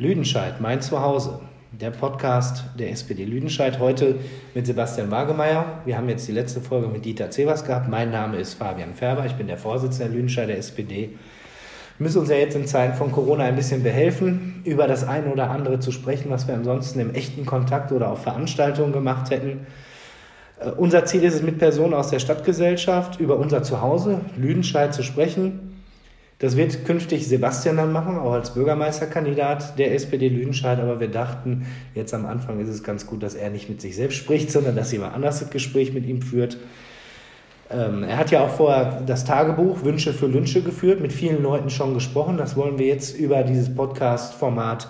Lüdenscheid, mein Zuhause. Der Podcast der SPD Lüdenscheid. Heute mit Sebastian Wagemeier. Wir haben jetzt die letzte Folge mit Dieter Zevers gehabt. Mein Name ist Fabian Färber. Ich bin der Vorsitzende der Lüdenscheider SPD. Wir müssen uns ja jetzt in Zeiten von Corona ein bisschen behelfen, über das eine oder andere zu sprechen, was wir ansonsten im echten Kontakt oder auf Veranstaltungen gemacht hätten. Uh, unser Ziel ist es, mit Personen aus der Stadtgesellschaft über unser Zuhause, Lüdenscheid, zu sprechen das wird künftig Sebastian dann machen, auch als Bürgermeisterkandidat der SPD Lüdenscheid. Aber wir dachten, jetzt am Anfang ist es ganz gut, dass er nicht mit sich selbst spricht, sondern dass jemand anders das Gespräch mit ihm führt. Ähm, er hat ja auch vorher das Tagebuch Wünsche für Lünsche geführt, mit vielen Leuten schon gesprochen. Das wollen wir jetzt über dieses Podcast-Format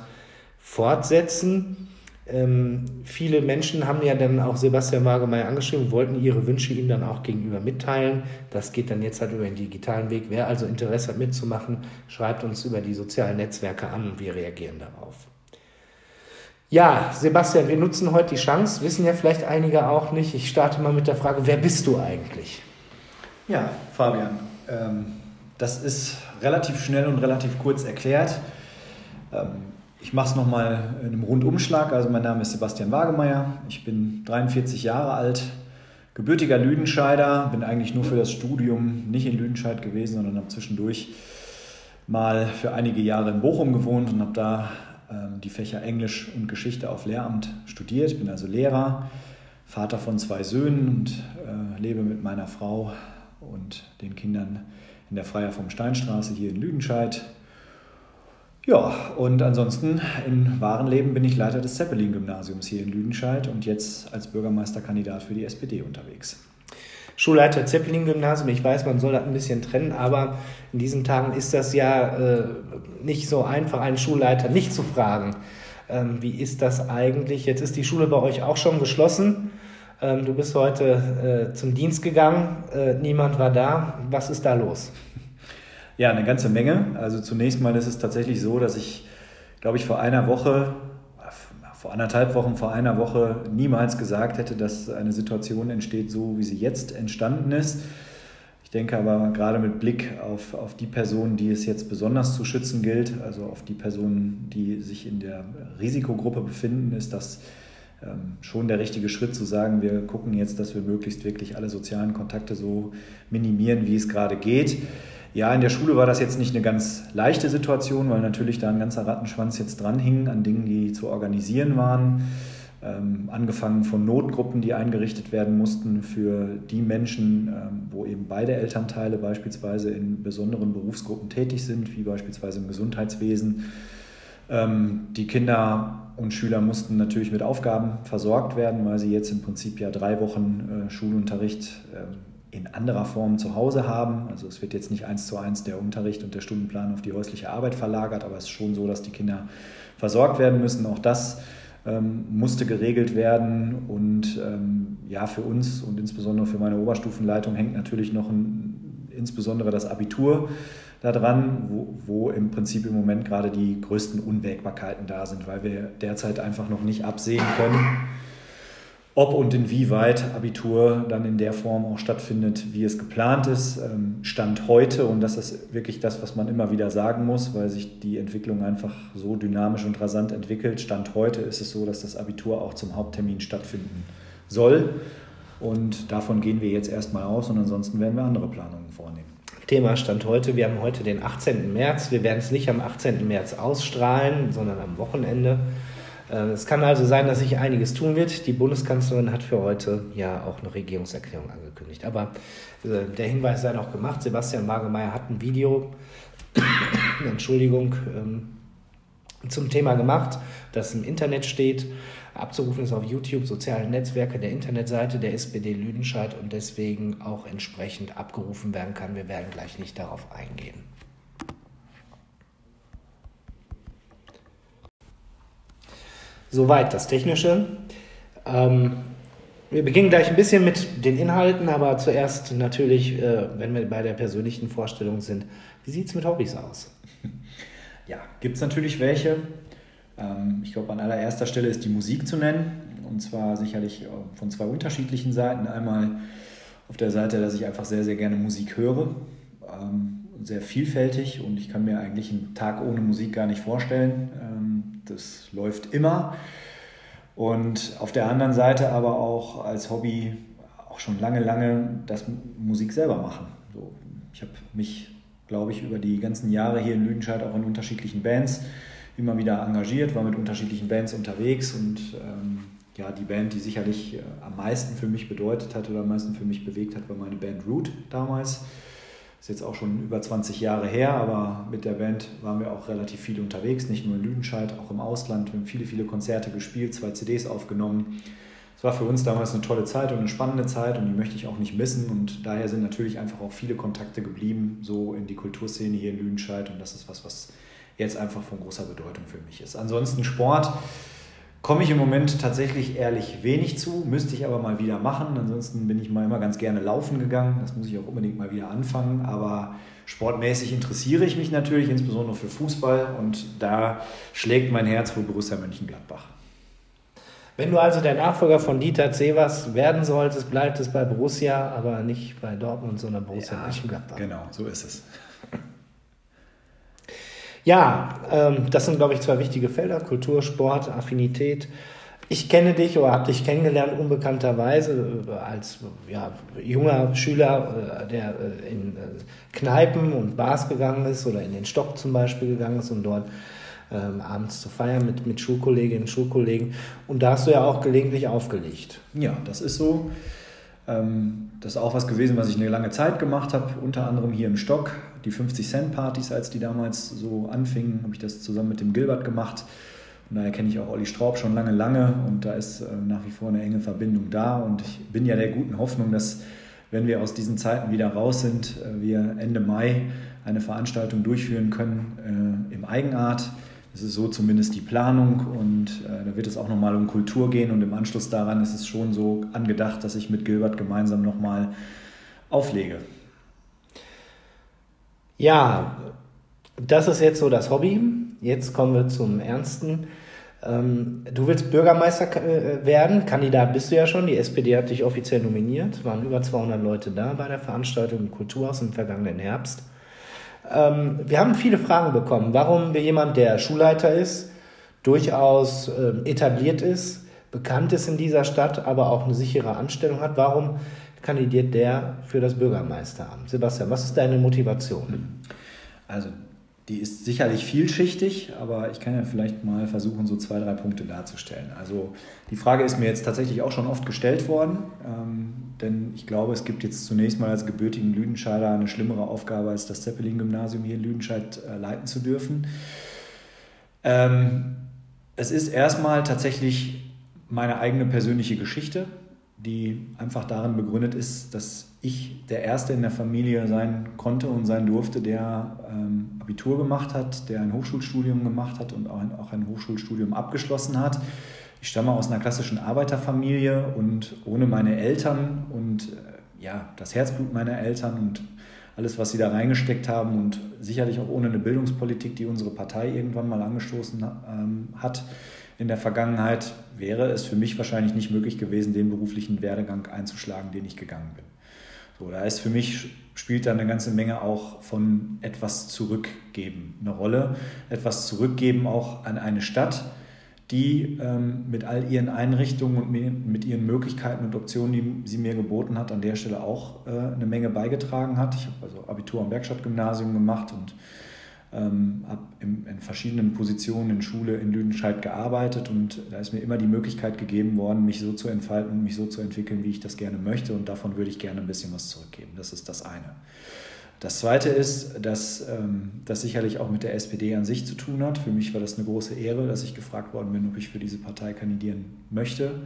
fortsetzen. Ähm, viele Menschen haben ja dann auch Sebastian Wagemeyer angeschrieben, wollten ihre Wünsche ihm dann auch gegenüber mitteilen. Das geht dann jetzt halt über den digitalen Weg. Wer also Interesse hat mitzumachen, schreibt uns über die sozialen Netzwerke an und wir reagieren darauf. Ja, Sebastian, wir nutzen heute die Chance, wissen ja vielleicht einige auch nicht. Ich starte mal mit der Frage, wer bist du eigentlich? Ja, Fabian, ähm, das ist relativ schnell und relativ kurz erklärt. Ähm, ich mache es nochmal in einem Rundumschlag. Also mein Name ist Sebastian Wagemeier. Ich bin 43 Jahre alt, gebürtiger Lüdenscheider. Bin eigentlich nur für das Studium nicht in Lüdenscheid gewesen, sondern habe zwischendurch mal für einige Jahre in Bochum gewohnt und habe da ähm, die Fächer Englisch und Geschichte auf Lehramt studiert. Bin also Lehrer, Vater von zwei Söhnen und äh, lebe mit meiner Frau und den Kindern in der Freier vom Steinstraße hier in Lüdenscheid. Ja, und ansonsten im wahren Leben bin ich Leiter des Zeppelin-Gymnasiums hier in Lüdenscheid und jetzt als Bürgermeisterkandidat für die SPD unterwegs. Schulleiter Zeppelin-Gymnasium, ich weiß, man soll das ein bisschen trennen, aber in diesen Tagen ist das ja äh, nicht so einfach, einen Schulleiter nicht zu fragen. Ähm, wie ist das eigentlich? Jetzt ist die Schule bei euch auch schon geschlossen. Ähm, du bist heute äh, zum Dienst gegangen, äh, niemand war da. Was ist da los? Ja, eine ganze Menge. Also zunächst mal ist es tatsächlich so, dass ich, glaube ich, vor einer Woche, vor anderthalb Wochen, vor einer Woche niemals gesagt hätte, dass eine Situation entsteht, so wie sie jetzt entstanden ist. Ich denke aber gerade mit Blick auf, auf die Personen, die es jetzt besonders zu schützen gilt, also auf die Personen, die sich in der Risikogruppe befinden, ist das ähm, schon der richtige Schritt zu sagen, wir gucken jetzt, dass wir möglichst wirklich alle sozialen Kontakte so minimieren, wie es gerade geht. Ja, in der Schule war das jetzt nicht eine ganz leichte Situation, weil natürlich da ein ganzer Rattenschwanz jetzt dran hing an Dingen, die zu organisieren waren. Ähm, angefangen von Notgruppen, die eingerichtet werden mussten für die Menschen, ähm, wo eben beide Elternteile beispielsweise in besonderen Berufsgruppen tätig sind, wie beispielsweise im Gesundheitswesen. Ähm, die Kinder und Schüler mussten natürlich mit Aufgaben versorgt werden, weil sie jetzt im Prinzip ja drei Wochen äh, Schulunterricht äh, in anderer Form zu Hause haben. Also es wird jetzt nicht eins zu eins der Unterricht und der Stundenplan auf die häusliche Arbeit verlagert, aber es ist schon so, dass die Kinder versorgt werden müssen. Auch das ähm, musste geregelt werden. Und ähm, ja, für uns und insbesondere für meine Oberstufenleitung hängt natürlich noch ein, insbesondere das Abitur daran, wo, wo im Prinzip im Moment gerade die größten Unwägbarkeiten da sind, weil wir derzeit einfach noch nicht absehen können ob und inwieweit Abitur dann in der Form auch stattfindet, wie es geplant ist. Ähm, Stand heute, und das ist wirklich das, was man immer wieder sagen muss, weil sich die Entwicklung einfach so dynamisch und rasant entwickelt. Stand heute ist es so, dass das Abitur auch zum Haupttermin stattfinden soll. Und davon gehen wir jetzt erstmal aus und ansonsten werden wir andere Planungen vornehmen. Thema Stand heute. Wir haben heute den 18. März. Wir werden es nicht am 18. März ausstrahlen, sondern am Wochenende. Äh, es kann also sein, dass sich einiges tun wird. Die Bundeskanzlerin hat für heute ja auch eine Regierungserklärung angekündigt. Aber äh, der Hinweis sei noch gemacht. Sebastian Wagemeyer hat ein Video, Entschuldigung, ähm, zum Thema gemacht, das im Internet steht. Abzurufen ist auf YouTube, soziale Netzwerke der Internetseite der SPD Lüdenscheid und deswegen auch entsprechend abgerufen werden kann. Wir werden gleich nicht darauf eingehen. Soweit das Technische. Ähm, wir beginnen gleich ein bisschen mit den Inhalten, aber zuerst natürlich, äh, wenn wir bei der persönlichen Vorstellung sind, wie sieht es mit Hobbys aus? Ja, gibt es natürlich welche. Ähm, ich glaube, an allererster Stelle ist die Musik zu nennen. Und zwar sicherlich äh, von zwei unterschiedlichen Seiten. Einmal auf der Seite, dass ich einfach sehr, sehr gerne Musik höre. Ähm, sehr vielfältig und ich kann mir eigentlich einen Tag ohne Musik gar nicht vorstellen. Das läuft immer. Und auf der anderen Seite aber auch als Hobby auch schon lange, lange das Musik selber machen. So, ich habe mich, glaube ich, über die ganzen Jahre hier in Lüdenscheid auch in unterschiedlichen Bands immer wieder engagiert, war mit unterschiedlichen Bands unterwegs und ähm, ja, die Band, die sicherlich äh, am meisten für mich bedeutet hat oder am meisten für mich bewegt hat, war meine Band Root damals. Ist jetzt auch schon über 20 Jahre her, aber mit der Band waren wir auch relativ viel unterwegs, nicht nur in Lüdenscheid, auch im Ausland. Wir haben viele, viele Konzerte gespielt, zwei CDs aufgenommen. Es war für uns damals eine tolle Zeit und eine spannende Zeit und die möchte ich auch nicht missen. Und daher sind natürlich einfach auch viele Kontakte geblieben, so in die Kulturszene hier in Lüdenscheid. Und das ist was, was jetzt einfach von großer Bedeutung für mich ist. Ansonsten Sport Komme ich im Moment tatsächlich ehrlich wenig zu, müsste ich aber mal wieder machen. Ansonsten bin ich mal immer ganz gerne laufen gegangen. Das muss ich auch unbedingt mal wieder anfangen. Aber sportmäßig interessiere ich mich natürlich, insbesondere für Fußball. Und da schlägt mein Herz für Borussia Mönchengladbach. Wenn du also der Nachfolger von Dieter Zevers werden solltest, bleibt es bei Borussia, aber nicht bei Dortmund, sondern Borussia ja, Mönchengladbach. Genau, so ist es. Ja, ähm, das sind, glaube ich, zwei wichtige Felder, Kultur, Sport, Affinität. Ich kenne dich oder habe dich kennengelernt unbekannterweise äh, als ja, junger Schüler, äh, der äh, in Kneipen und Bars gegangen ist oder in den Stock zum Beispiel gegangen ist und dort ähm, abends zu feiern mit, mit Schulkolleginnen und Schulkollegen. Und da hast du ja auch gelegentlich aufgelegt. Ja, das ist so. Ähm, das ist auch was gewesen, was ich eine lange Zeit gemacht habe, unter anderem hier im Stock. Die 50-Cent-Partys, als die damals so anfingen, habe ich das zusammen mit dem Gilbert gemacht. Und daher kenne ich auch Olli Straub schon lange, lange und da ist äh, nach wie vor eine enge Verbindung da. Und ich bin ja der guten Hoffnung, dass wenn wir aus diesen Zeiten wieder raus sind, äh, wir Ende Mai eine Veranstaltung durchführen können äh, im Eigenart das ist so zumindest die Planung und äh, da wird es auch nochmal um Kultur gehen und im Anschluss daran ist es schon so angedacht, dass ich mit Gilbert gemeinsam nochmal auflege. Ja, das ist jetzt so das Hobby. Jetzt kommen wir zum Ernsten. Ähm, du willst Bürgermeister äh, werden, Kandidat bist du ja schon. Die SPD hat dich offiziell nominiert. Waren über 200 Leute da bei der Veranstaltung im Kulturhaus im vergangenen Herbst. Ähm, wir haben viele Fragen bekommen, warum wir jemand, der Schulleiter ist, durchaus äh, etabliert ist, bekannt ist in dieser Stadt, aber auch eine sichere Anstellung hat, warum kandidiert der für das Bürgermeisteramt? Sebastian, was ist deine Motivation? Also die ist sicherlich vielschichtig, aber ich kann ja vielleicht mal versuchen, so zwei, drei Punkte darzustellen. Also die Frage ist mir jetzt tatsächlich auch schon oft gestellt worden, ähm, denn ich glaube, es gibt jetzt zunächst mal als gebürtigen Lüdenscheider eine schlimmere Aufgabe, als das Zeppelin-Gymnasium hier in Lüdenscheid äh, leiten zu dürfen. Ähm, es ist erstmal tatsächlich meine eigene persönliche Geschichte, die einfach darin begründet ist, dass ich der Erste in der Familie sein konnte und sein durfte, der ähm, Abitur gemacht hat, der ein Hochschulstudium gemacht hat und auch ein, auch ein Hochschulstudium abgeschlossen hat. Ich stamme aus einer klassischen Arbeiterfamilie und ohne meine Eltern und äh, ja, das Herzblut meiner Eltern und alles, was sie da reingesteckt haben und sicherlich auch ohne eine Bildungspolitik, die unsere Partei irgendwann mal angestoßen ähm, hat in der Vergangenheit, wäre es für mich wahrscheinlich nicht möglich gewesen, den beruflichen Werdegang einzuschlagen, den ich gegangen bin. So, da ist für mich spielt da eine ganze Menge auch von etwas zurückgeben eine Rolle. Etwas zurückgeben auch an eine Stadt, die ähm, mit all ihren Einrichtungen und mit ihren Möglichkeiten und Optionen, die sie mir geboten hat, an der Stelle auch äh, eine Menge beigetragen hat. Ich habe also Abitur am Werkstattgymnasium gemacht und ähm, habe in, in, verschiedenen Positionen in Schule in Lüdenscheid gearbeitet und da ist mir immer die Möglichkeit gegeben worden, mich so zu entfalten und mich so zu entwickeln, wie ich das gerne möchte und davon würde ich gerne ein bisschen was zurückgeben. Das ist das eine. Das zweite ist, dass ähm, das sicherlich auch mit der SPD an sich zu tun hat. Für mich war das eine große Ehre, dass ich gefragt worden bin, ob ich für diese Partei kandidieren möchte.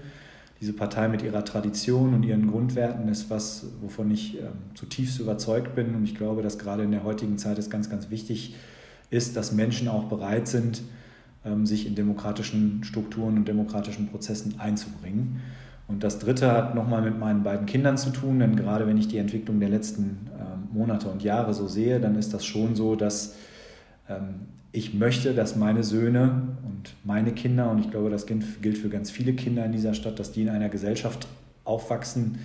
Diese Partei mit ihrer Tradition und ihren Grundwerten ist was, wovon ich ähm, zutiefst überzeugt bin. Und ich glaube, dass gerade in der heutigen Zeit es ganz, ganz wichtig ist, dass Menschen auch bereit sind, ähm, sich in demokratischen Strukturen und demokratischen Prozessen einzubringen. Und das Dritte hat nochmal mit meinen beiden Kindern zu tun, denn gerade wenn ich die Entwicklung der letzten ähm, Monate und Jahre so sehe, dann ist das schon so, dass ähm, ich möchte, dass meine Söhne und meine Kinder, und ich glaube, das gilt für ganz viele Kinder in dieser Stadt, dass die in einer Gesellschaft aufwachsen,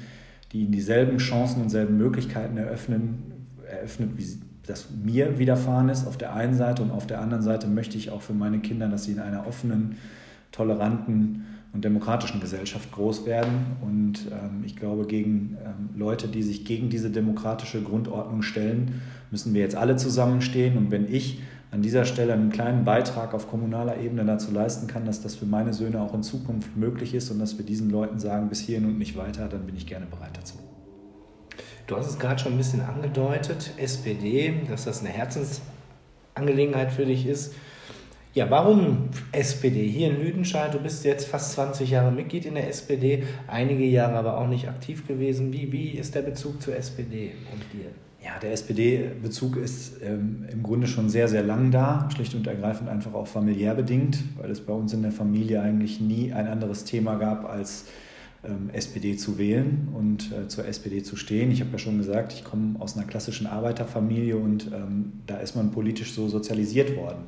die ihnen dieselben Chancen und selben Möglichkeiten eröffnen, eröffnet, wie, das mir widerfahren ist auf der einen Seite und auf der anderen Seite möchte ich auch für meine Kinder, dass sie in einer offenen, toleranten und demokratischen Gesellschaft groß werden. Und ähm, ich glaube, gegen ähm, Leute, die sich gegen diese demokratische Grundordnung stellen, müssen wir jetzt alle zusammenstehen. Und wenn ich an dieser Stelle einen kleinen Beitrag auf kommunaler Ebene dazu leisten kann, dass das für meine Söhne auch in Zukunft möglich ist und dass wir diesen Leuten sagen, bis hierhin und nicht weiter, dann bin ich gerne bereit dazu. Du hast es gerade schon ein bisschen angedeutet, SPD, dass das eine Herzensangelegenheit für dich ist. Ja, warum SPD? Hier in Lüdenscheid, du bist jetzt fast 20 Jahre Mitglied in der SPD, einige Jahre aber auch nicht aktiv gewesen. Wie, wie ist der Bezug zur SPD und dir? Ja, der SPD-Bezug ist ähm, im Grunde schon sehr, sehr lang da, schlicht und ergreifend einfach auch familiär bedingt, weil es bei uns in der Familie eigentlich nie ein anderes Thema gab, als ähm, SPD zu wählen und äh, zur SPD zu stehen. Ich habe ja schon gesagt, ich komme aus einer klassischen Arbeiterfamilie und ähm, da ist man politisch so sozialisiert worden.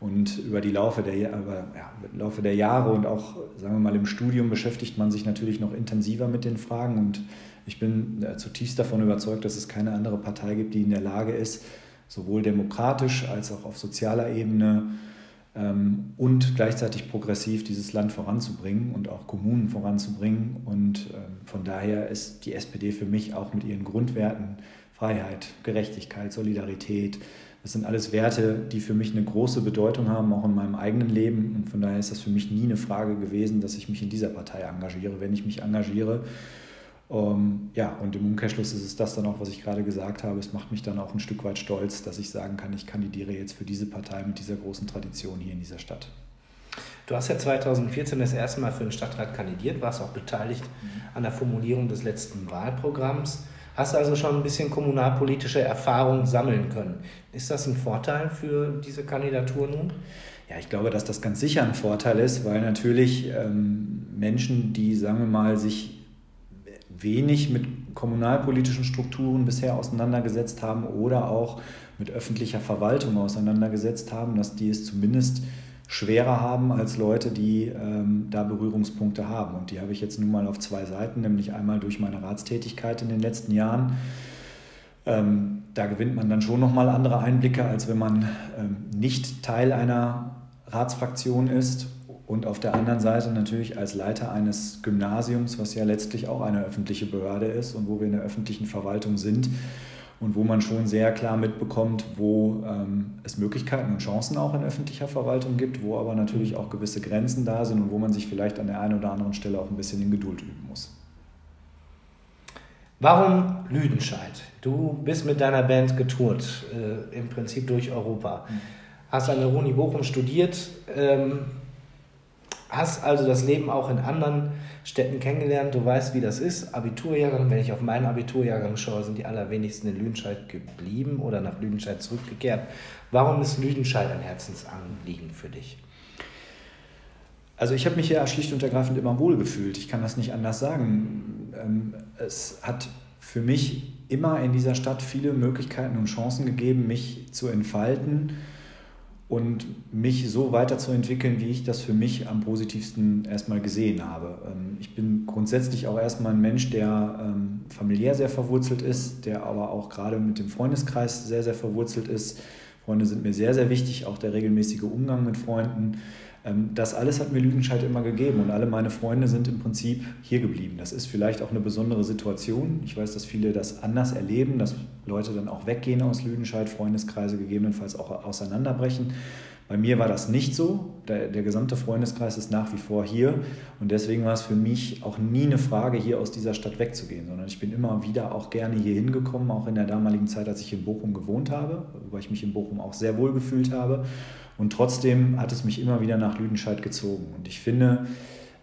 Und über die Laufe der, über, ja, Laufe der Jahre und auch, sagen wir mal, im Studium beschäftigt man sich natürlich noch intensiver mit den Fragen und ich bin äh, zutiefst davon überzeugt, dass es keine andere Partei gibt, die in der Lage ist, sowohl demokratisch als auch auf sozialer Ebene ähm, und gleichzeitig progressiv dieses Land voranzubringen und auch Kommunen voranzubringen. Und ähm, von daher ist die SPD für mich auch mit ihren Grundwerten Freiheit, Gerechtigkeit, Solidarität, das sind alles Werte, die für mich eine große Bedeutung haben, auch in meinem eigenen Leben. Und von daher ist das für mich nie eine Frage gewesen, dass ich mich in dieser Partei engagiere. Wenn ich mich engagiere, ähm, ja, und im Umkehrschluss ist es das dann auch, was ich gerade gesagt habe. Es macht mich dann auch ein Stück weit stolz, dass ich sagen kann, ich kandidiere jetzt für diese Partei mit dieser großen Tradition hier in dieser Stadt. Du hast ja 2014 das erste Mal für den Stadtrat kandidiert, warst auch beteiligt an der Formulierung des letzten Wahlprogramms. Hast also schon ein bisschen kommunalpolitische Erfahrung sammeln können. Ist das ein Vorteil für diese Kandidatur nun? Ja, ich glaube, dass das ganz sicher ein Vorteil ist, weil natürlich ähm, Menschen, die, sagen wir mal, sich wenig mit kommunalpolitischen Strukturen bisher auseinandergesetzt haben oder auch mit öffentlicher Verwaltung auseinandergesetzt haben, dass die es zumindest schwerer haben als Leute, die ähm, da Berührungspunkte haben. Und die habe ich jetzt nun mal auf zwei Seiten, nämlich einmal durch meine Ratstätigkeit in den letzten Jahren. Ähm, da gewinnt man dann schon nochmal andere Einblicke, als wenn man ähm, nicht Teil einer Ratsfraktion ist und auf der anderen Seite natürlich als Leiter eines Gymnasiums, was ja letztlich auch eine öffentliche Behörde ist und wo wir in der öffentlichen Verwaltung sind und wo man schon sehr klar mitbekommt, wo ähm, es Möglichkeiten und Chancen auch in öffentlicher Verwaltung gibt, wo aber natürlich auch gewisse Grenzen da sind und wo man sich vielleicht an der einen oder anderen Stelle auch ein bisschen in Geduld üben muss. Warum Lüdenscheid? Du bist mit deiner Band getourt, äh, im Prinzip durch Europa. Mhm. Hast an der Uni Bochum studiert. Ähm, hast also das Leben auch in anderen Städten kennengelernt. Du weißt, wie das ist. Abiturjahrgang, wenn ich auf meinen Abiturjahrgang schaue, sind die allerwenigsten in Lüdenscheid geblieben oder nach Lüdenscheid zurückgekehrt. Warum ist Lüdenscheid ein Herzensanliegen für dich? Also ich habe mich ja schlicht und ergreifend immer wohl gefühlt. Ich kann das nicht anders sagen. Ähm, es hat für mich immer in dieser Stadt viele Möglichkeiten und Chancen gegeben, mich zu entfalten und mich so weiterzuentwickeln, wie ich das für mich am positivsten erstmal gesehen habe. Ähm, ich bin grundsätzlich auch erstmal ein Mensch, der ähm, familiär sehr verwurzelt ist, der aber auch gerade mit dem Freundeskreis sehr, sehr verwurzelt ist. Freunde sind mir sehr, sehr wichtig, auch der regelmäßige Umgang mit Freunden. Ähm, das alles hat mir Lüdenscheid immer gegeben und alle meine Freunde sind im Prinzip hier geblieben. Das ist vielleicht auch eine besondere Situation. Ich weiß, dass viele das anders erleben, dass Leute dann auch weggehen aus Lüdenscheid, Freundeskreise gegebenenfalls auch auseinanderbrechen. Bei mir war das nicht so. Der, der, gesamte Freundeskreis ist nach wie vor hier. Und deswegen war es für mich auch nie eine Frage, hier aus dieser Stadt wegzugehen, sondern ich bin immer wieder auch gerne hier hingekommen, auch in der damaligen Zeit, als ich in Bochum gewohnt habe, weil ich mich in Bochum auch sehr wohl gefühlt habe. Und trotzdem hat es mich immer wieder nach Lüdenscheid gezogen. Und ich finde,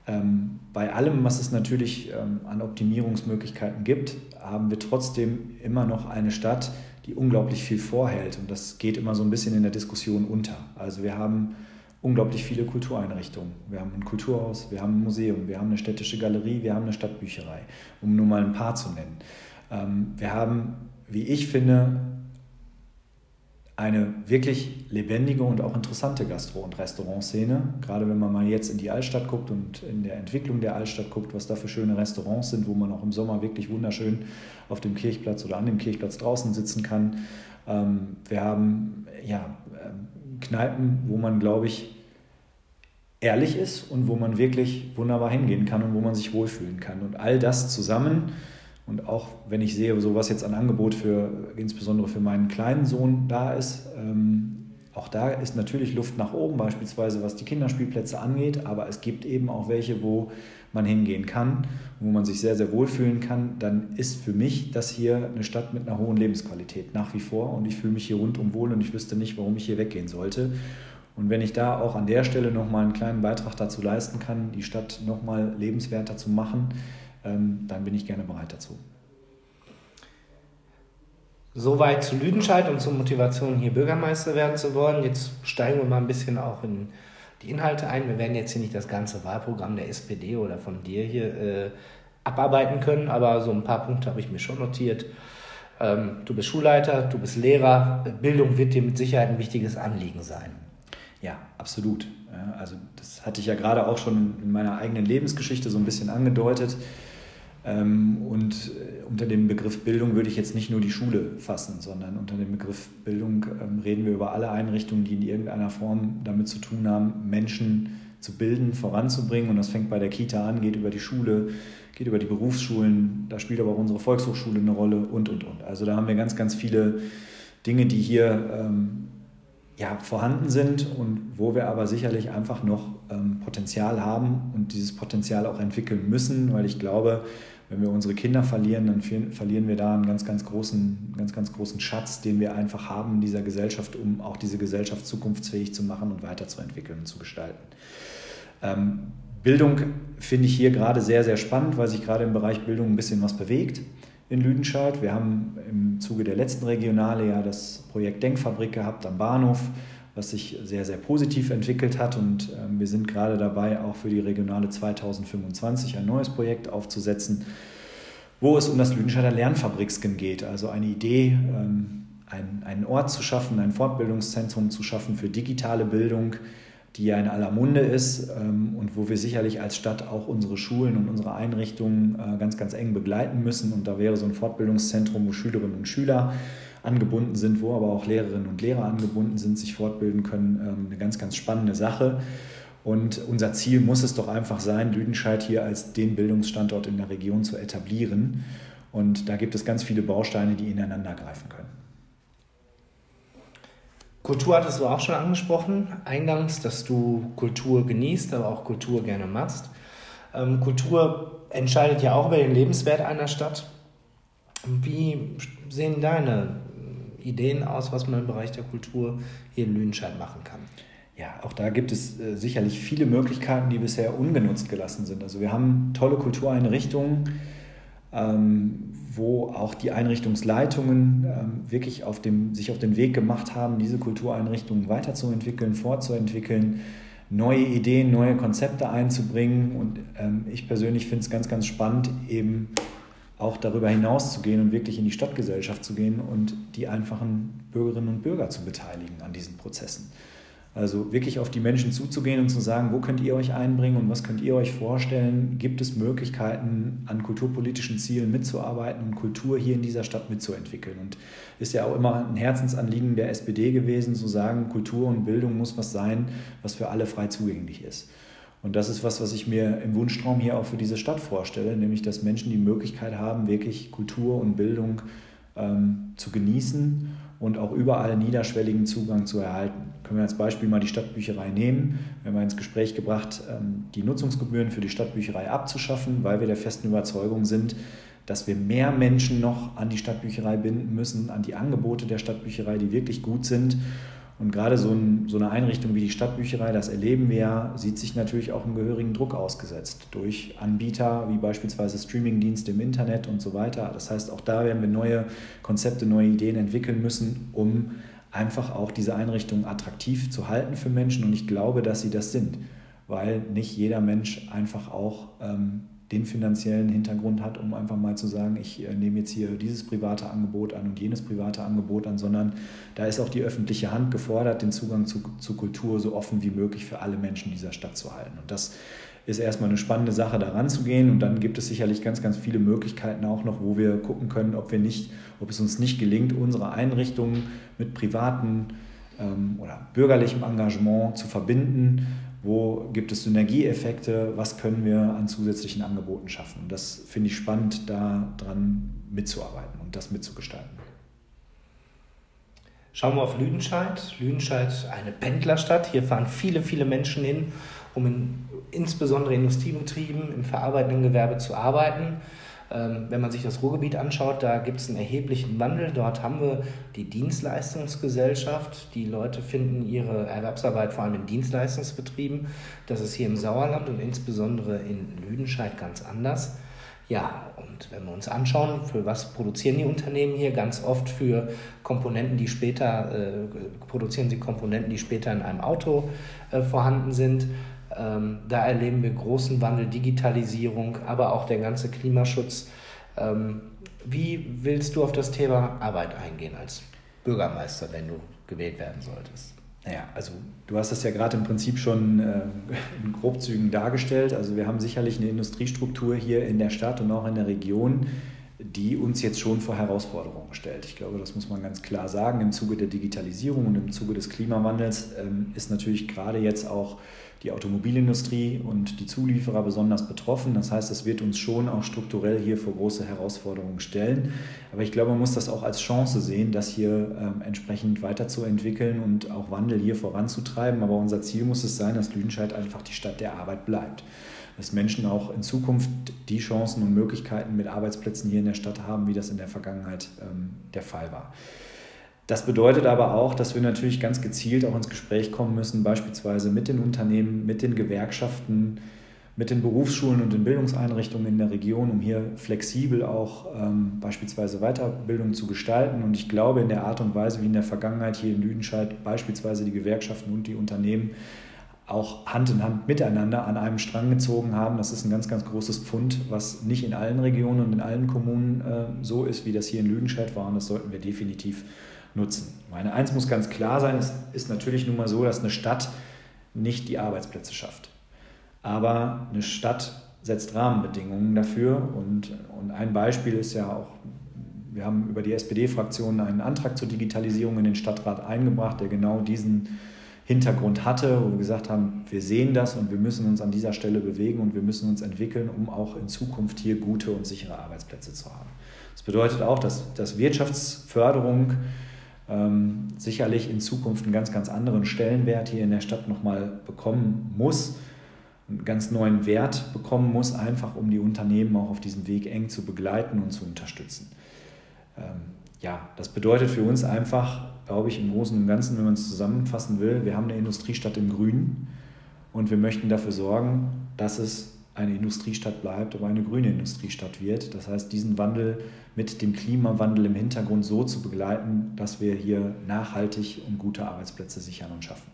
ähm, bei allem, was es natürlich ähm, an Optimierungsmöglichkeiten gibt, haben wir trotzdem immer noch eine Stadt, die unglaublich viel vorhält. Und das geht immer so ein bisschen in der Diskussion unter. Also wir haben unglaublich viele Kultureinrichtungen. Wir haben ein Kulturhaus, wir haben ein Museum, wir haben eine städtische Galerie, wir haben eine Stadtbücherei, um nur mal ein paar zu nennen. Ähm, wir haben, wie ich finde, eine wirklich lebendige und auch interessante Gastro- und Restaurantszene. Gerade wenn man mal jetzt in die Altstadt guckt und in der Entwicklung der Altstadt guckt, was da für schöne Restaurants sind, wo man auch im Sommer wirklich wunderschön auf dem Kirchplatz oder an dem Kirchplatz draußen sitzen kann. Ähm, wir haben ja, ähm, Kneipen, wo man, glaube ich, ehrlich ist und wo man wirklich wunderbar hingehen kann und wo man sich wohlfühlen kann. Und all das zusammen und auch wenn ich sehe, so was jetzt an Angebot für insbesondere für meinen kleinen Sohn da ist, ähm, auch da ist natürlich Luft nach oben, beispielsweise was die Kinderspielplätze angeht, aber es gibt eben auch welche, wo man hingehen kann, wo man sich sehr, sehr wohlfühlen kann, dann ist für mich das hier eine Stadt mit einer hohen Lebensqualität nach wie vor. Und ich fühle mich hier rundum wohl und ich wüsste nicht, warum ich hier weggehen sollte. Und wenn ich da auch an der Stelle nochmal einen kleinen Beitrag dazu leisten kann, die Stadt nochmal lebenswerter zu machen, dann bin ich gerne bereit dazu. Soweit zu Lüdenscheid und zur Motivation, hier Bürgermeister werden zu wollen. Jetzt steigen wir mal ein bisschen auch in die Inhalte ein. Wir werden jetzt hier nicht das ganze Wahlprogramm der SPD oder von dir hier äh, abarbeiten können, aber so ein paar Punkte habe ich mir schon notiert. Ähm, du bist Schulleiter, du bist Lehrer. Bildung wird dir mit Sicherheit ein wichtiges Anliegen sein. Ja, absolut. Also das hatte ich ja gerade auch schon in meiner eigenen Lebensgeschichte so ein bisschen angedeutet. Ähm, und äh, unter dem Begriff Bildung würde ich jetzt nicht nur die Schule fassen, sondern unter dem Begriff Bildung ähm, reden wir über alle Einrichtungen, die in irgendeiner Form damit zu tun haben, Menschen zu bilden, voranzubringen. Und das fängt bei der Kita an, geht über die Schule, geht über die Berufsschulen, da spielt aber auch unsere Volkshochschule eine Rolle und, und, und. Also da haben wir ganz, ganz viele Dinge, die hier ähm, ja, vorhanden sind und wo wir aber sicherlich einfach noch ähm, Potenzial haben und dieses Potenzial auch entwickeln müssen, weil ich glaube, wenn wir unsere Kinder verlieren, dann verlieren wir da einen ganz, ganz großen, ganz, ganz großen Schatz, den wir einfach haben in dieser Gesellschaft, um auch diese Gesellschaft zukunftsfähig zu machen und weiterzuentwickeln und zu gestalten. Ähm, Bildung finde ich hier gerade sehr, sehr spannend, weil sich gerade im Bereich Bildung ein bisschen was bewegt in Lüdenscheid. Wir haben im Zuge der letzten Regionale ja das Projekt Denkfabrik gehabt am Bahnhof, was sich sehr, sehr positiv entwickelt hat. Und ähm, wir sind gerade dabei, auch für die Regionale 2025 ein neues Projekt aufzusetzen, wo es um das Lüdenscheider Lernfabriksken geht. Also eine Idee, ähm, einen Ort zu schaffen, ein Fortbildungszentrum zu schaffen für digitale Bildung, die ja in aller Munde ist ähm, und wo wir sicherlich als Stadt auch unsere Schulen und unsere Einrichtungen äh, ganz, ganz eng begleiten müssen. Und da wäre so ein Fortbildungszentrum, wo Schülerinnen und Schüler angebunden sind, wo aber auch Lehrerinnen und Lehrer angebunden sind, sich fortbilden können, ähm, eine ganz, ganz spannende Sache. Und unser Ziel muss es doch einfach sein, Lüdenscheid hier als den Bildungsstandort in der Region zu etablieren. Und da gibt es ganz viele Bausteine, die ineinander greifen können. Kultur hattest du auch schon angesprochen, eingangs, dass du Kultur genießt, aber auch Kultur gerne machst. Ähm, Kultur entscheidet ja auch über den Lebenswert einer Stadt. Wie sehen deine Ideen aus, was man im Bereich der Kultur hier in Lüdenscheid machen kann? Ja, auch da gibt es äh, sicherlich viele Möglichkeiten, die bisher ungenutzt gelassen sind. Also wir haben tolle Kultureinrichtungen, ähm, wo auch die Einrichtungsleitungen ähm, wirklich auf dem, sich auf den Weg gemacht haben, diese Kultureinrichtungen weiterzuentwickeln, fortzuentwickeln, neue Ideen, neue Konzepte einzubringen. Und ähm, ich persönlich finde es ganz, ganz spannend, eben auch darüber hinaus zu gehen und wirklich in die Stadtgesellschaft zu gehen und die einfachen Bürgerinnen und Bürger zu beteiligen an diesen Prozessen. Also wirklich auf die Menschen zuzugehen und zu sagen, wo könnt ihr euch einbringen und was könnt ihr euch vorstellen? Gibt es Möglichkeiten, an kulturpolitischen Zielen mitzuarbeiten und Kultur hier in dieser Stadt mitzuentwickeln? Und ist ja auch immer ein Herzensanliegen der SPD gewesen, zu sagen, Kultur und Bildung muss was sein, was für alle frei zugänglich ist. Und das ist was, was ich mir im Wunschtraum hier auch für diese Stadt vorstelle, nämlich dass Menschen die Möglichkeit haben, wirklich Kultur und Bildung ähm, zu genießen und auch überall niederschwelligen Zugang zu erhalten. Können wir als Beispiel mal die Stadtbücherei nehmen. Wir haben ins Gespräch gebracht, ähm, die Nutzungsgebühren für die Stadtbücherei abzuschaffen, weil wir der festen Überzeugung sind, dass wir mehr Menschen noch an die Stadtbücherei binden müssen, an die Angebote der Stadtbücherei, die wirklich gut sind und gerade so, ein, so, eine Einrichtung wie die Stadtbücherei, das erleben wir ja, sieht sich natürlich auch einen gehörigen Druck ausgesetzt durch Anbieter wie beispielsweise Streamingdienste im Internet und so weiter. Das heißt, auch da werden wir neue Konzepte, neue Ideen entwickeln müssen, um einfach auch diese Einrichtungen attraktiv zu halten für Menschen. Und ich glaube, dass sie das sind, weil nicht jeder Mensch einfach auch ähm, den finanziellen Hintergrund hat, um einfach mal zu sagen, ich äh, nehme jetzt hier dieses private Angebot an und jenes private Angebot an, sondern da ist auch die öffentliche Hand gefordert, den Zugang zu, zu Kultur so offen wie möglich für alle Menschen dieser Stadt zu halten. Und das ist erstmal eine spannende Sache, da ranzugehen. Und dann gibt es sicherlich ganz, ganz viele Möglichkeiten auch noch, wo wir gucken können, ob wir nicht, ob es uns nicht gelingt, unsere Einrichtungen mit privaten ähm, oder bürgerlichem Engagement zu verbinden. Wo gibt es Synergieeffekte? Was können wir an zusätzlichen Angeboten schaffen? Und das finde ich spannend, da dran mitzuarbeiten und das mitzugestalten. Schauen wir auf Lüdenscheid. Lüdenscheid, eine Pendlerstadt. Hier fahren viele, viele Menschen hin, um in insbesondere Industriebetrieben im verarbeitenden Gewerbe zu arbeiten. Ähm, wenn man sich das Ruhrgebiet anschaut, da gibt es einen erheblichen Wandel. Dort haben wir die Dienstleistungsgesellschaft. Die Leute finden ihre Erwerbsarbeit vor allem in Dienstleistungsbetrieben. Das ist hier im Sauerland und insbesondere in Lüdenscheid ganz anders. Ja, und wenn wir uns anschauen, für was produzieren die Unternehmen hier? Ganz oft für Komponenten, die später, äh, produzieren sie Komponenten, die später in einem Auto äh, vorhanden sind. Ähm, da erleben wir großen Wandel, Digitalisierung, aber auch der ganze Klimaschutz. Ähm, wie willst du auf das Thema Arbeit eingehen als Bürgermeister, wenn du gewählt werden solltest? Naja, also du hast das ja gerade im Prinzip schon äh, in Grobzügen dargestellt. Also wir haben sicherlich eine Industriestruktur hier in der Stadt und auch in der Region, die uns jetzt schon vor Herausforderungen stellt. Ich glaube, das muss man ganz klar sagen. Im Zuge der Digitalisierung und im Zuge des Klimawandels ähm, ist natürlich gerade jetzt auch die Automobilindustrie und die Zulieferer besonders betroffen. Das heißt, es wird uns schon auch strukturell hier vor große Herausforderungen stellen. Aber ich glaube, man muss das auch als Chance sehen, das hier ähm, entsprechend weiterzuentwickeln und auch Wandel hier voranzutreiben. Aber unser Ziel muss es sein, dass Lüdenscheid einfach die Stadt der Arbeit bleibt. Dass Menschen auch in Zukunft die Chancen und Möglichkeiten mit Arbeitsplätzen hier in der Stadt haben, wie das in der Vergangenheit ähm, der Fall war. Das bedeutet aber auch, dass wir natürlich ganz gezielt auch ins Gespräch kommen müssen, beispielsweise mit den Unternehmen, mit den Gewerkschaften, mit den Berufsschulen und den Bildungseinrichtungen in der Region, um hier flexibel auch ähm, beispielsweise Weiterbildung zu gestalten. Und ich glaube, in der Art und Weise, wie in der Vergangenheit hier in Lüdenscheid beispielsweise die Gewerkschaften und die Unternehmen auch Hand in Hand miteinander an einem Strang gezogen haben. Das ist ein ganz, ganz großes Pfund, was nicht in allen Regionen und in allen Kommunen äh, so ist, wie das hier in Lüdenscheid war. Und das sollten wir definitiv nutzen. Meine eins muss ganz klar sein, es ist natürlich nun mal so, dass eine Stadt nicht die Arbeitsplätze schafft. Aber eine Stadt setzt Rahmenbedingungen dafür und, und ein Beispiel ist ja auch, wir haben über die SPD-Fraktion einen Antrag zur Digitalisierung in den Stadtrat eingebracht, der genau diesen Hintergrund hatte, wo wir gesagt haben, wir sehen das und wir müssen uns an dieser Stelle bewegen und wir müssen uns entwickeln, um auch in Zukunft hier gute und sichere Arbeitsplätze zu haben. Das bedeutet auch, dass, dass Wirtschaftsförderung ähm, sicherlich in Zukunft einen ganz, ganz anderen Stellenwert hier in der Stadt nochmal bekommen muss, einen ganz neuen Wert bekommen muss, einfach um die Unternehmen auch auf diesem Weg eng zu begleiten und zu unterstützen. Ähm, ja, das bedeutet für uns einfach, glaube ich, im Großen und Ganzen, wenn man es zusammenfassen will, wir haben eine Industriestadt im Grünen und wir möchten dafür sorgen, dass es eine Industriestadt bleibt, aber eine grüne Industriestadt wird. Das heißt, diesen Wandel mit dem Klimawandel im Hintergrund so zu begleiten, dass wir hier nachhaltig und gute Arbeitsplätze sichern und schaffen.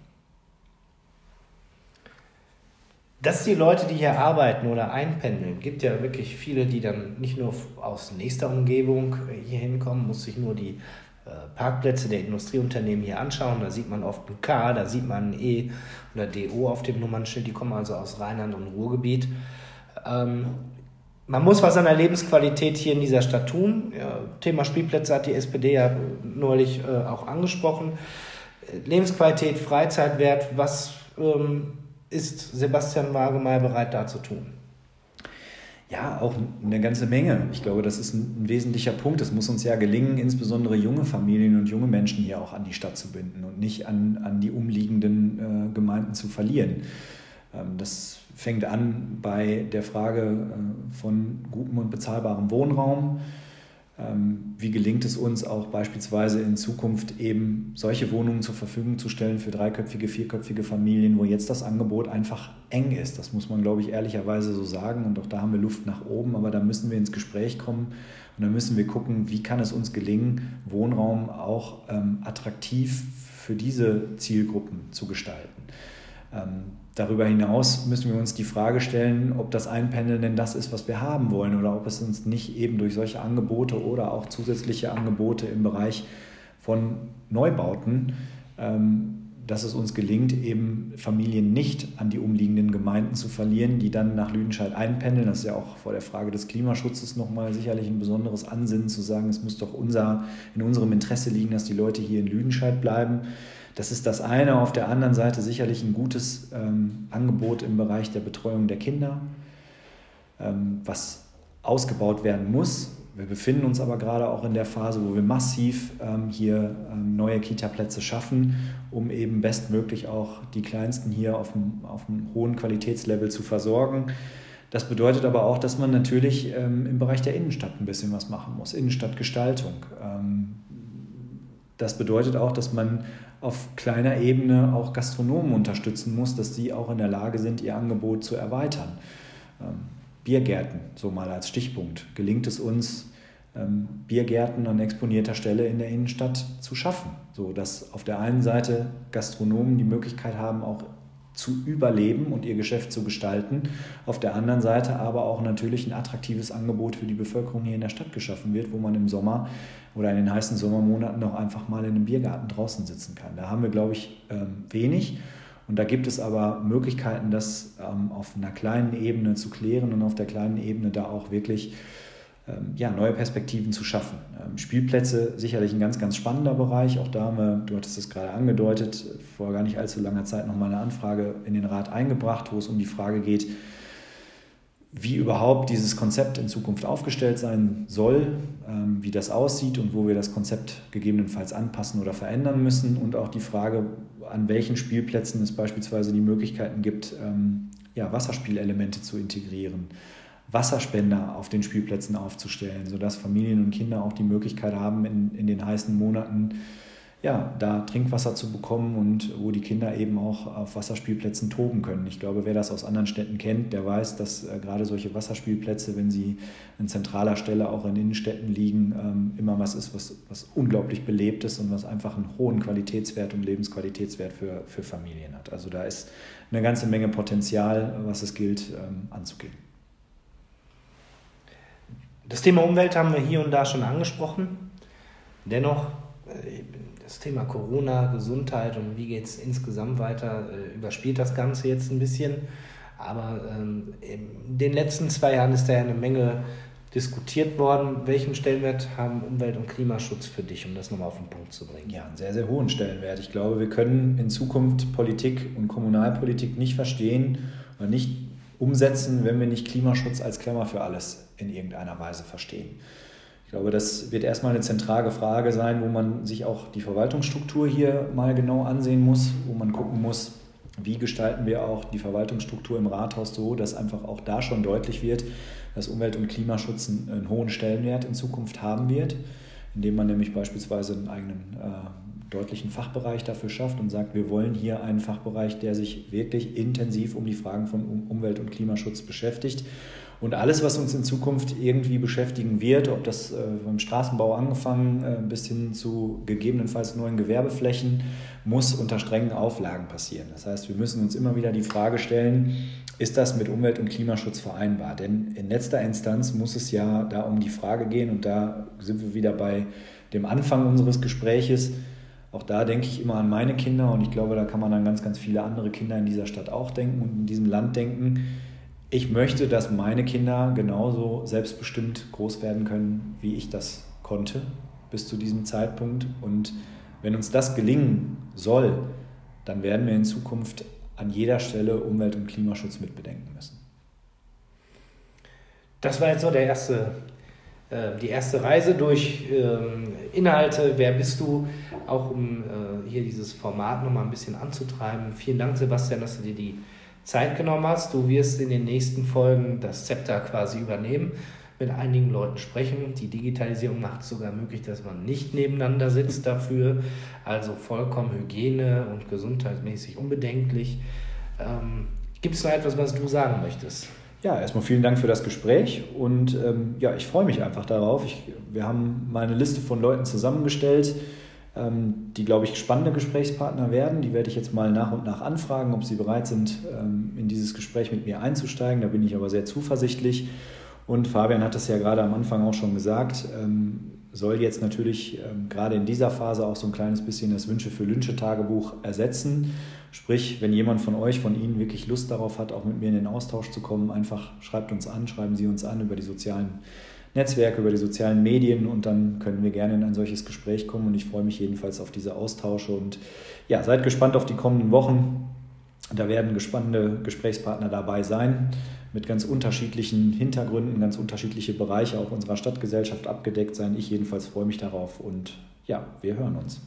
Dass die Leute, die hier arbeiten oder einpendeln, gibt ja wirklich viele, die dann nicht nur aus nächster Umgebung hier hinkommen, muss sich nur die Parkplätze der Industrieunternehmen hier anschauen. Da sieht man oft ein K, da sieht man ein E oder DO auf dem Nummernschild. Die kommen also aus Rheinland und Ruhrgebiet. Ähm, man muss was an der Lebensqualität hier in dieser Stadt tun. Ja, Thema Spielplätze hat die SPD ja neulich äh, auch angesprochen. Lebensqualität, Freizeitwert, was ähm, ist Sebastian Wagemeyer bereit da zu tun? Ja, auch eine ganze Menge. Ich glaube, das ist ein, wesentlicher Punkt. Es muss uns ja gelingen, insbesondere junge Familien und junge Menschen hier auch an die Stadt zu binden und nicht an, an die umliegenden äh, Gemeinden zu verlieren. Ähm, das fängt an bei der Frage äh, von gutem und bezahlbarem Wohnraum. Ähm, wie gelingt es uns auch beispielsweise in Zukunft eben solche Wohnungen zur Verfügung zu stellen für dreiköpfige, vierköpfige Familien, wo jetzt das Angebot einfach eng ist. Das muss man, glaube ich, ehrlicherweise so sagen. Und auch da haben wir Luft nach oben, aber da müssen wir ins Gespräch kommen und da müssen wir gucken, wie kann es uns gelingen, Wohnraum auch ähm, attraktiv für diese Zielgruppen zu gestalten. Ähm, darüber hinaus müssen wir uns die Frage stellen, ob das Einpendeln denn das ist, was wir haben wollen oder ob es uns nicht eben durch solche Angebote oder auch zusätzliche Angebote im Bereich von Neubauten ähm, dass es uns gelingt, eben Familien nicht an die umliegenden Gemeinden zu verlieren, die dann nach Lüdenscheid einpendeln. Das ist ja auch vor der Frage des Klimaschutzes nochmal sicherlich ein besonderes Ansinnen zu sagen, es muss doch unser, in unserem Interesse liegen, dass die Leute hier in Lüdenscheid bleiben. Das ist das eine. Auf der anderen Seite sicherlich ein gutes ähm, Angebot im Bereich der Betreuung der Kinder, ähm, was ausgebaut werden muss. Wir befinden uns aber gerade auch in der Phase, wo wir massiv ähm, hier ähm, neue Kita-Plätze schaffen, um eben bestmöglich auch die Kleinsten hier auf einem, hohen Qualitätslevel zu versorgen. Das bedeutet aber auch, dass man natürlich ähm, im Bereich der Innenstadt ein bisschen was machen muss, Innenstadtgestaltung. Ähm, das bedeutet auch, dass man auf kleiner Ebene auch Gastronomen unterstützen muss, dass sie auch in der Lage sind, ihr Angebot zu erweitern. Ähm, Biergärten, so mal als Stichpunkt. Gelingt es uns, ähm, Biergärten an exponierter Stelle in der Innenstadt zu schaffen, so dass auf der einen Seite Gastronomen die Möglichkeit haben, auch zu überleben und ihr Geschäft zu gestalten, auf der anderen Seite aber auch natürlich ein attraktives Angebot für die Bevölkerung hier in der Stadt geschaffen wird, wo man im Sommer oder in den heißen Sommermonaten auch einfach mal in einem Biergarten draußen sitzen kann. Da haben wir, glaube ich, ähm, wenig. Und da gibt es aber Möglichkeiten, das ähm, auf einer kleinen Ebene zu klären und auf der kleinen Ebene da auch wirklich ja, neue Perspektiven zu schaffen. Ähm, Spielplätze sicherlich ein ganz, ganz spannender Bereich. Auch da haben wir, du hattest es gerade angedeutet, vor gar nicht allzu langer Zeit nochmal eine Anfrage in den Rat eingebracht, wo es um die Frage geht, wie überhaupt dieses Konzept in Zukunft aufgestellt sein soll, ähm, wie das aussieht und wo wir das Konzept gegebenenfalls anpassen oder verändern müssen und auch die Frage, an welchen Spielplätzen es beispielsweise die Möglichkeiten gibt, ähm, ja, Wasserspielelemente zu integrieren, Wasserspender auf den Spielplätzen aufzustellen, sodass Familien und Kinder auch die Möglichkeit haben, in, in den heißen Monaten ja, da Trinkwasser zu bekommen und wo die Kinder eben auch auf Wasserspielplätzen toben können. Ich glaube, wer das aus anderen Städten kennt, der weiß, dass äh, gerade solche Wasserspielplätze, wenn sie an zentraler Stelle auch in Innenstädten liegen, ähm, immer was ist, was, was unglaublich belebt ist und was einfach einen hohen Qualitätswert und Lebensqualitätswert für, für Familien hat. Also da ist eine ganze Menge Potenzial, was es gilt ähm, anzugehen. Das Thema Umwelt haben wir hier und da schon angesprochen. Dennoch äh, das Thema Corona, Gesundheit und wie geht es insgesamt weiter, äh, überspielt das Ganze jetzt ein bisschen. Aber ähm, in den letzten zwei Jahren ist da ja eine Menge diskutiert worden. Welchen Stellenwert haben Umwelt- und Klimaschutz für dich, um das nochmal auf den Punkt zu bringen? Ja, einen sehr, sehr hohen Stellenwert. Ich glaube, wir können in Zukunft Politik und Kommunalpolitik nicht verstehen oder nicht umsetzen, wenn wir nicht Klimaschutz als Klammer für alles in irgendeiner Weise verstehen. Ich glaube, das wird erstmal eine zentrale Frage sein, wo man sich auch die Verwaltungsstruktur hier mal genau ansehen muss, wo man gucken muss, wie gestalten wir auch die Verwaltungsstruktur im Rathaus so, dass einfach auch da schon deutlich wird, dass Umwelt- und Klimaschutz einen, hohen Stellenwert in Zukunft haben wird, indem man nämlich beispielsweise einen eigenen äh, deutlichen Fachbereich dafür schafft und sagt, wir wollen hier einen Fachbereich, der sich wirklich intensiv um die Fragen von Umwelt- und Klimaschutz beschäftigt und alles, was uns in Zukunft irgendwie beschäftigen wird, ob das äh, beim Straßenbau angefangen äh, bis hin zu gegebenenfalls neuen Gewerbeflächen, muss unter strengen Auflagen passieren. Das heißt, wir müssen uns immer wieder die Frage stellen, ist das mit Umwelt- und Klimaschutz vereinbar? Denn in letzter Instanz muss es ja da um die Frage gehen, und da sind wir wieder bei dem Anfang unseres Gespräches. Auch da denke ich immer an meine Kinder und ich glaube, da kann man an ganz, ganz viele andere Kinder in dieser Stadt auch denken und in diesem Land denken ich möchte, dass meine Kinder genauso selbstbestimmt groß werden können, wie ich das konnte bis zu diesem Zeitpunkt. Und wenn uns das gelingen soll, dann werden wir in Zukunft an jeder Stelle Umwelt- und Klimaschutz mitbedenken müssen. Das war jetzt so der erste, die erste Reise durch ähm, Inhalte. Wer bist du? Auch um äh, hier dieses Format nochmal ein bisschen anzutreiben. Vielen Dank, Sebastian, dass du dir die Zeit genommen hast. Du wirst in den nächsten Folgen das Zepter quasi übernehmen, mit einigen Leuten sprechen. Die Digitalisierung macht es sogar möglich, dass man nicht nebeneinander sitzt dafür. Also vollkommen hygiene- und gesundheitsmäßig unbedenklich. Ähm, Gibt es noch etwas, was du sagen möchtest? Ja, erstmal vielen Dank für das Gespräch und ähm, ja, ich freue mich einfach darauf. Ich, wir haben meine Liste von Leuten zusammengestellt ähm, die, glaube ich, spannende Gesprächspartner werden. Die werde ich jetzt mal nach und nach anfragen, ob sie bereit sind, ähm, in dieses Gespräch mit mir einzusteigen. Da bin ich aber sehr zuversichtlich. Und Fabian hat es ja gerade am Anfang auch schon gesagt. Ähm, soll jetzt natürlich ähm, gerade in dieser Phase auch so ein kleines bisschen das Wünsche für Lünsche Tagebuch ersetzen. Sprich, wenn jemand von euch, von Ihnen wirklich Lust darauf hat, auch mit mir in den Austausch zu kommen, einfach schreibt uns an, schreiben Sie uns an über die sozialen Netzwerke, über die sozialen Medien und dann können wir gerne in ein solches Gespräch kommen und ich freue mich jedenfalls auf diese Austausche und ja, seid gespannt auf die kommenden Wochen. Da werden gespannte Gesprächspartner dabei sein mit ganz unterschiedlichen Hintergründen, ganz unterschiedliche Bereiche auch unserer Stadtgesellschaft abgedeckt sein. Ich jedenfalls freue mich darauf und ja, wir hören uns.